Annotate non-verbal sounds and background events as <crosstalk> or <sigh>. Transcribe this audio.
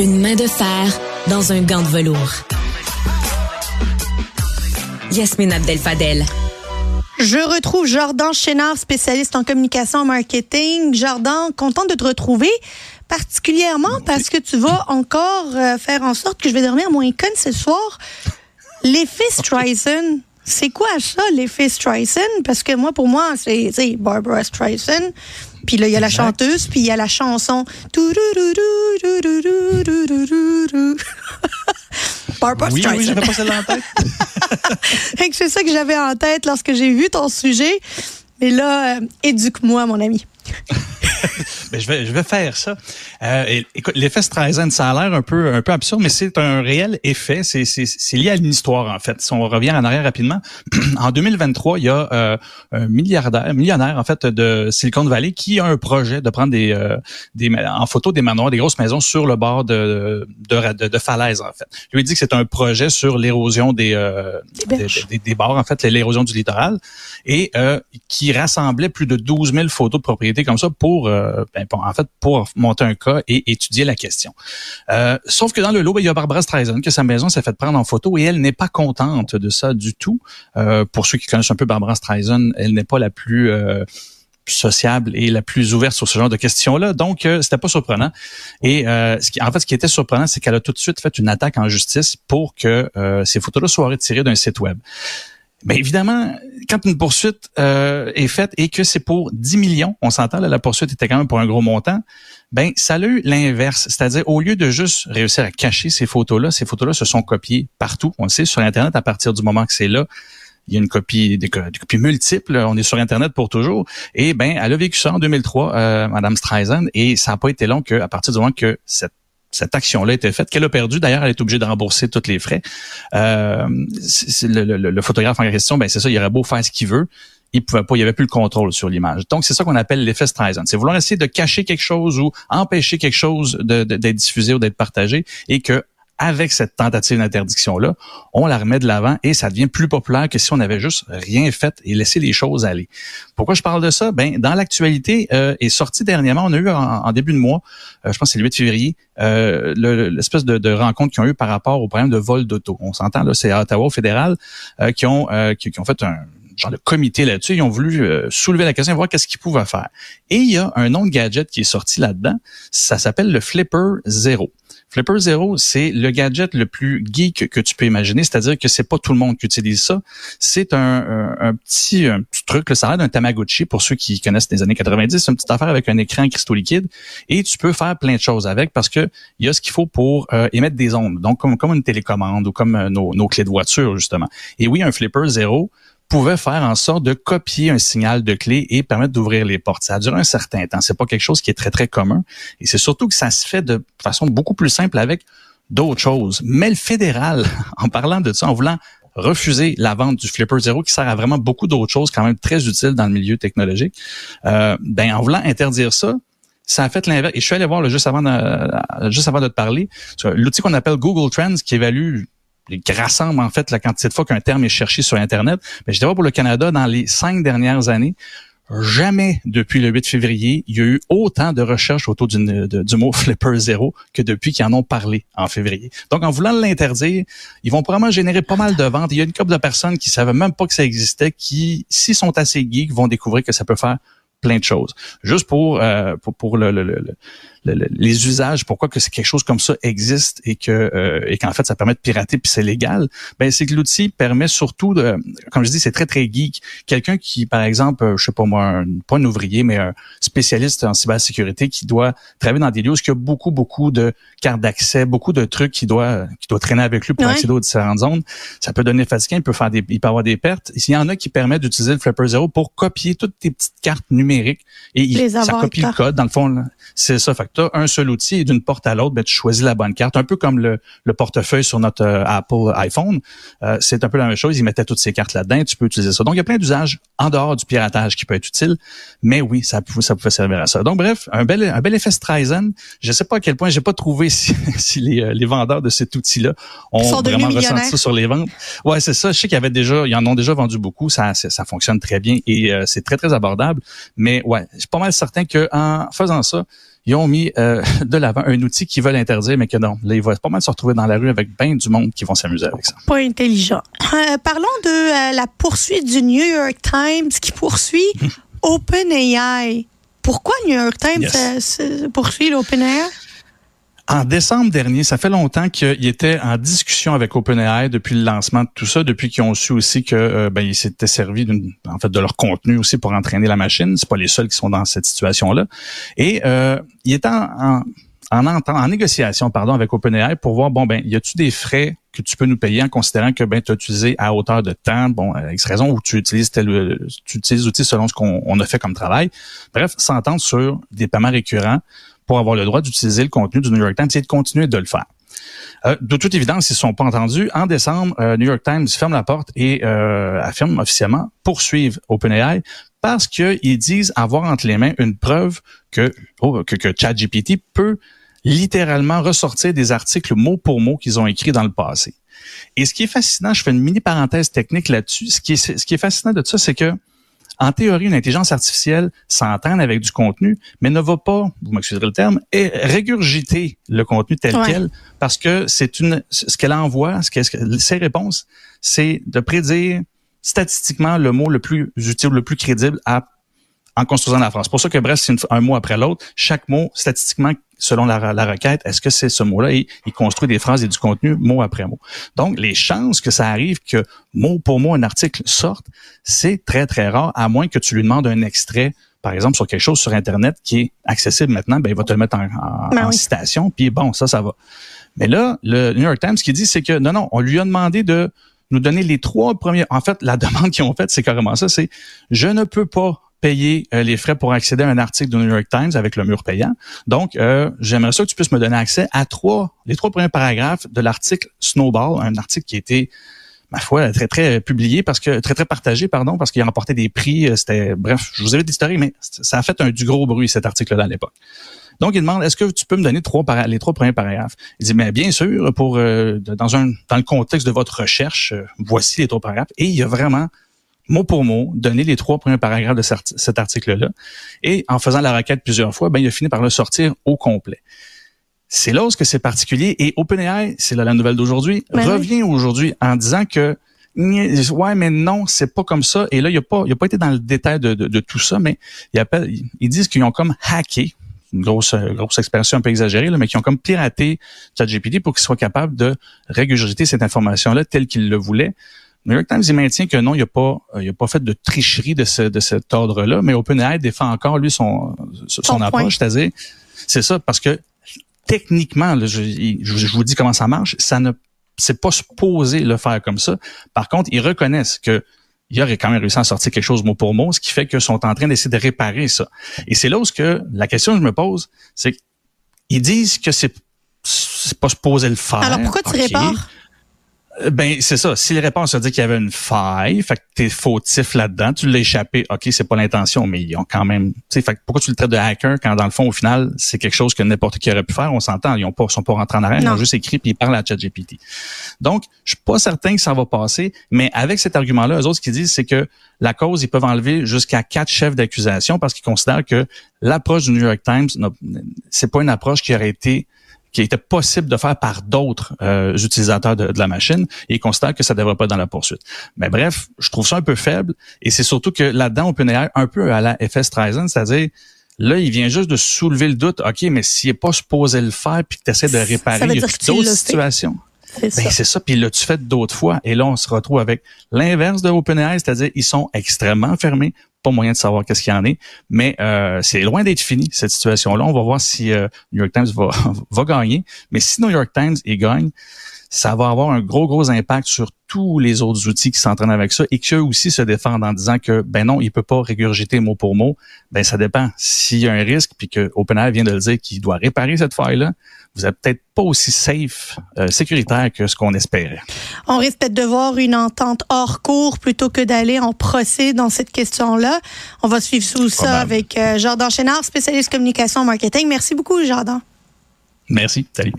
Une main de fer dans un gant de velours. Yasmine Abdel Fadel. Je retrouve Jordan Chénard, spécialiste en communication et marketing. Jordan, contente de te retrouver, particulièrement parce que tu vas encore euh, faire en sorte que je vais dormir moins conne ce soir. L'effet Streisand, c'est quoi ça, l'effet Streisand? Parce que moi, pour moi, c'est Barbara Streisand. Puis là, il y a la chanteuse, puis il y a la chanson. <laughs> Barbara oui. Oui, j'avais pas celle-là en tête. <laughs> c'est ça que j'avais en tête lorsque j'ai vu ton sujet. Mais là, euh, éduque-moi, mon ami. Ben, je, vais, je vais faire ça. Euh, écoute, l'effet Streisand, ça a l'air un peu, un peu absurde, mais c'est un réel effet. C'est, c'est, c'est lié à une histoire, en fait. Si on revient en arrière rapidement, <clears throat> en 2023, il y a euh, un milliardaire, millionnaire, en fait, de Silicon Valley qui a un projet de prendre des, euh, des en photo des manoirs, des grosses maisons sur le bord de, de, de, de falaises, en fait. Lui, il dit que c'est un projet sur l'érosion des, euh, des, des, des, bords, en fait, l'érosion du littoral, et euh, qui rassemblait plus de 12 000 photos de propriétés comme ça pour, euh, en fait, pour monter un cas et étudier la question. Euh, sauf que dans le lot, ben, il y a Barbara Streisand que sa maison s'est fait prendre en photo et elle n'est pas contente de ça du tout. Euh, pour ceux qui connaissent un peu Barbara Streisand, elle n'est pas la plus sociable et la plus ouverte sur ce genre de questions-là. Donc, euh, c'était pas surprenant. Et ce qui, en fait, ce qui était surprenant, c'est qu'elle a tout de suite fait une attaque en justice pour que ces photos-là soient retirées d'un site web. Mais évidemment, quand une poursuite euh, est faite et que c'est pour 10 millions, on s'entend, la poursuite était quand même pour un gros montant, ben ça a eu l'inverse. C'est-à-dire, au lieu de juste réussir à cacher ces photos-là, ces photos-là se sont copiées partout. On le sait, sur Internet, à partir du moment que c'est là, il y a une copie, des, copies multiples. On est sur Internet pour toujours. Et ben, elle a vécu ça en 2003, euh, Madame Streisand, et ça n'a pas été long qu'à partir du moment que cette cette action-là était faite, qu'elle a perdu. D'ailleurs, elle est obligée de rembourser tous les frais. Euh, le, photographe en question, ben c'est ça, il aurait beau faire ce qu'il veut, il pouvait pas, il y avait plus le contrôle sur l'image. Donc c'est ça qu'on appelle l'effet Streisand. C'est vouloir essayer de cacher quelque chose ou empêcher quelque chose d'être diffusé ou d'être partagé et que avec cette tentative d'interdiction-là, on la remet de l'avant et ça devient plus populaire que si on avait juste rien fait et laissé les choses aller. Pourquoi je parle de ça? Ben, dans l'actualité, euh, est sorti dernièrement, on a eu en, début de mois, euh, je pense que c'est le 8 février, euh, l'espèce de, de rencontre qu'ils ont eu par rapport au problème de vol d'auto. On s'entend, là, c'est à Ottawa, au fédéral, euh, qui, ont, euh, qui, ont fait un genre de comité là-dessus. Ils ont voulu soulever la question et voir qu'est-ce qu'ils pouvaient faire. Et il y a un nom de gadget qui est sorti là-dedans. Ça s'appelle le Flipper Zero. Flipper Zero, c'est le gadget le plus geek que tu peux imaginer, c'est-à-dire que c'est pas tout le monde qui utilise ça. C'est un, petit, truc, ça a d'un Tamagotchi pour ceux qui connaissent les années 90, c'est une petite affaire avec un écran cristaux liquide et tu peux faire plein de choses avec parce que il y a ce qu'il faut pour euh, émettre des ondes, donc comme, comme une télécommande ou comme euh, nos, nos clés de voiture justement. Et oui, un Flipper Zero, pouvait faire en sorte de copier un signal de clé et permettre d'ouvrir les portes. Ça a duré un certain temps. C'est pas quelque chose qui est très, très commun. Et c'est surtout que ça se fait de façon beaucoup plus simple avec d'autres choses. Mais le fédéral, <laughs> en parlant de ça, en voulant refuser la vente du Flipper Zero qui sert à vraiment beaucoup d'autres choses quand même très utiles dans le milieu technologique, euh, ben en voulant interdire ça, ça a fait l'inverse. Et je suis allé voir le juste avant de, juste avant de te parler, l'outil qu'on appelle Google Trends qui évalue rassemble en fait la quantité de fois qu'un terme est cherché sur Internet. Mais je dirais pour le Canada, dans les cinq dernières années, jamais depuis le 8 février, il y a eu autant de recherches autour du, mot flipper zéro que depuis qu'ils en ont parlé en février. Donc, en voulant l'interdire, ils vont probablement générer pas mal de ventes. Il y a une couple de personnes qui savaient même pas que ça existait, qui, s'ils sont assez geeks, vont découvrir que ça peut faire plein de choses. Juste pour, euh, pour, pour le, le, le, les usages, pourquoi que c'est quelque chose comme ça existe et que euh, et qu'en fait ça permet de pirater puis c'est légal, ben c'est que l'outil permet surtout de, comme je dis, c'est très très geek. Quelqu'un qui, par exemple, euh, je sais pas moi, un, pas un ouvrier, mais un spécialiste en cybersécurité qui doit travailler dans des lieux où il y a beaucoup beaucoup de cartes d'accès, beaucoup de trucs qui doit qui doit traîner avec lui pour accéder aux différentes zones. Ça peut donner fatigant, il peut faire des, il peut avoir des pertes. Il y en a qui permettent d'utiliser le Flipper Zero pour copier toutes tes petites cartes numériques et il, ça copie le code dans le fond. C'est ça. Fait tu as un seul outil et d'une porte à l'autre, ben, tu choisis la bonne carte. Un peu comme le, le portefeuille sur notre euh, Apple iPhone. Euh, c'est un peu la même chose. Ils mettaient toutes ces cartes là-dedans. Tu peux utiliser ça. Donc, il y a plein d'usages en dehors du piratage qui peut être utile. Mais oui, ça, ça pouvait servir à ça. Donc, bref, un bel, un bel effet Streisand. Je sais pas à quel point, j'ai pas trouvé si, <laughs> si les, euh, les, vendeurs de cet outil-là ont vraiment ressenti ça sur les ventes. Ouais, c'est ça. Je sais qu'il y avait déjà, ils en ont déjà vendu beaucoup. Ça, ça fonctionne très bien et c'est très, très abordable. Mais ouais, je suis pas mal certain qu'en faisant ça, ils ont mis euh, <laughs> de l'avant un outil qu'ils veulent interdire, mais que non, là, ils vont pas mal se retrouver dans la rue avec bien du monde qui vont s'amuser avec ça. Pas intelligent. Euh, parlons de la poursuite du New York Times qui poursuit <laughs> OpenAI. Pourquoi New York Times poursuit l'OpenAI? En décembre dernier, ça fait longtemps qu'il était en discussion avec OpenAI depuis le lancement de tout ça, depuis qu'ils ont su aussi que euh, ben, ils s'étaient servis en fait de leur contenu aussi pour entraîner la machine. C'est pas les seuls qui sont dans cette situation-là. Et euh, il était en, en, en, négociation pardon avec OpenAI pour voir bon ben y a-tu des frais que tu peux nous payer en considérant que ben tu as utilisé à hauteur de temps bon avec raison ou tu utilises tel tu utilises l'outil selon ce qu'on a fait comme travail bref s'entendre sur des paiements récurrents pour avoir le droit d'utiliser le contenu du New York Times et de continuer de le faire. Euh, de toute évidence, ils ne sont pas entendus. En décembre, euh, New York Times ferme la porte et euh, affirme officiellement poursuivre OpenAI parce qu'ils disent avoir entre les mains une preuve que, oh, que, que ChatGPT peut littéralement ressortir des articles mot pour mot qu'ils ont écrits dans le passé. Et ce qui est fascinant, je fais une mini parenthèse technique là-dessus, ce qui est, ce qui est fascinant de ça, c'est que en théorie, une intelligence artificielle s'entraîne avec du contenu, mais ne va pas, vous m'excuserez le terme, et régurgiter le contenu tel quel, parce que c'est une, ce qu'elle envoie, ce que, ses réponses, c'est de prédire statistiquement le mot le plus utile, le plus crédible à en construisant la phrase. C'est pour ça que bref, c'est un mot après l'autre. Chaque mot, statistiquement, selon la, requête, est-ce que c'est ce mot-là? Il construit des phrases et du contenu mot après mot. Donc, les chances que ça arrive que mot pour mot un article sorte, c'est très, très rare, à moins que tu lui demandes un extrait par exemple, sur quelque chose sur Internet qui est accessible maintenant, ben, il va te le mettre en, ben citation, puis bon, ça, ça va. Mais là, le New York Times, ce qu'il dit, c'est que non, non, on lui a demandé de nous donner les trois premiers. En fait, la <laughs> demande qu'ils ont faite, c'est carrément ça, c'est je ne peux pas payer euh, les frais pour accéder à un article du New York Times avec le mur payant. Donc, euh, j'aimerais ça que tu puisses me donner accès à trois, les trois premiers paragraphes de l'article Snowball, un article qui a été ma foi, très, très publié parce que, très, très partagé, pardon, parce qu'il a remporté des prix. Euh, c'était, bref, je vous avais l'historique, mais ça a fait un du gros bruit, cet article-là, à l'époque. Donc, il demande, est-ce que tu peux me donner trois les trois premiers paragraphes? Il dit, mais bien sûr, pour, dans un, dans le contexte de votre recherche, voici les trois paragraphes. Et il y a vraiment mot pour mot, donner les trois premiers paragraphes de cet article-là. Et en faisant la requête plusieurs fois, ben, il a fini par le sortir au complet. C'est là où c'est particulier. Et OpenAI, c'est la nouvelle d'aujourd'hui, ben revient aujourd'hui en disant que ouais, mais non, c'est pas comme ça. Et là, il a pas, il a pas été dans le détail de, tout ça, mais ils, ils disent qu'ils ont comme hacké, une grosse, grosse expression un peu exagérée, là, mais qui ont comme piraté ChatGPT pour qu'il soit capable de régurgiter cette information-là telle qu'il le voulait. New York Times, il maintient que non, il n'y a pas, il a pas fait de tricherie de, ce, de cet ordre-là, mais OpenAI défend encore, lui, son, son, approche, c'est-à-dire, c'est ça, parce que techniquement, je, je, vous dis comment ça marche, ça ne, c'est pas supposé le faire comme ça. Par contre, ils reconnaissent que il aurait quand même réussi à sortir quelque chose mot pour mot, ce qui fait qu'ils sont en train d'essayer de réparer ça. Et c'est là où ce que la question que je me pose, c'est qu'ils disent que c'est c'est pas supposé le faire. Alors pourquoi tu répares? Euh, ben c'est ça. Si les réponses dit qu'il y avait une faille, fait que t'es fautif là-dedans, tu l'as échappé. Ok, c'est pas l'intention, mais ils ont quand même. Tu sais, fait pourquoi tu le traites de hacker quand dans le fond au final c'est quelque chose que n'importe qui aurait pu faire. On s'entend, ils ont pas, sont pas rentrés en arrière, ils ont juste écrit puis ils parlent à ChatGPT. Donc, je suis pas certain que ça va passer, mais avec cet argument-là, eux autres ce qu'ils disent c'est que la cause ils peuvent enlever jusqu'à quatre chefs d'accusation parce qu'ils considèrent que l'approche du New York Times, c'est pas une approche qui aurait été qui était possible de faire par d'autres euh, utilisateurs de, la machine et ils considèrent que ça ne devrait pas dans la poursuite. Mais bref, je trouve ça un peu faible et c'est surtout que là-dedans, aller un peu à la FS Streisand, c'est-à-dire Là, il vient juste de soulever le doute. OK, mais s'il n'est pas supposé le faire puis que tu essaies de réparer, il y a d'autres situations. C'est ben, ça. ça. Puis l'as-tu fait d'autres fois? Et là, on se retrouve avec l'inverse de OpenAI, c'est-à-dire ils sont extrêmement fermés pas moyen de savoir qu'est-ce qu'il y en est, mais euh, c'est loin d'être fini cette situation-là. On va voir si euh, New York Times va, <laughs> va gagner, mais si New York Times y gagne, ça va avoir un gros gros impact sur tous les autres outils qui s'entraînent avec ça et qu'eux aussi se défendent en disant que ben non, il peut pas régurgiter mot pour mot. Ben ça dépend. S'il y a un risque puis que OpenAI vient de le dire qu'il doit réparer cette faille-là, vous êtes peut-être pas aussi safe, euh, sécuritaire que ce qu'on espérait. On risque peut-être de voir une entente hors cours plutôt que d'aller en procès dans cette question-là. On va suivre sous ça avec euh, Jordan Chénard, spécialiste communication marketing. Merci beaucoup, Jordan. Merci. Salut.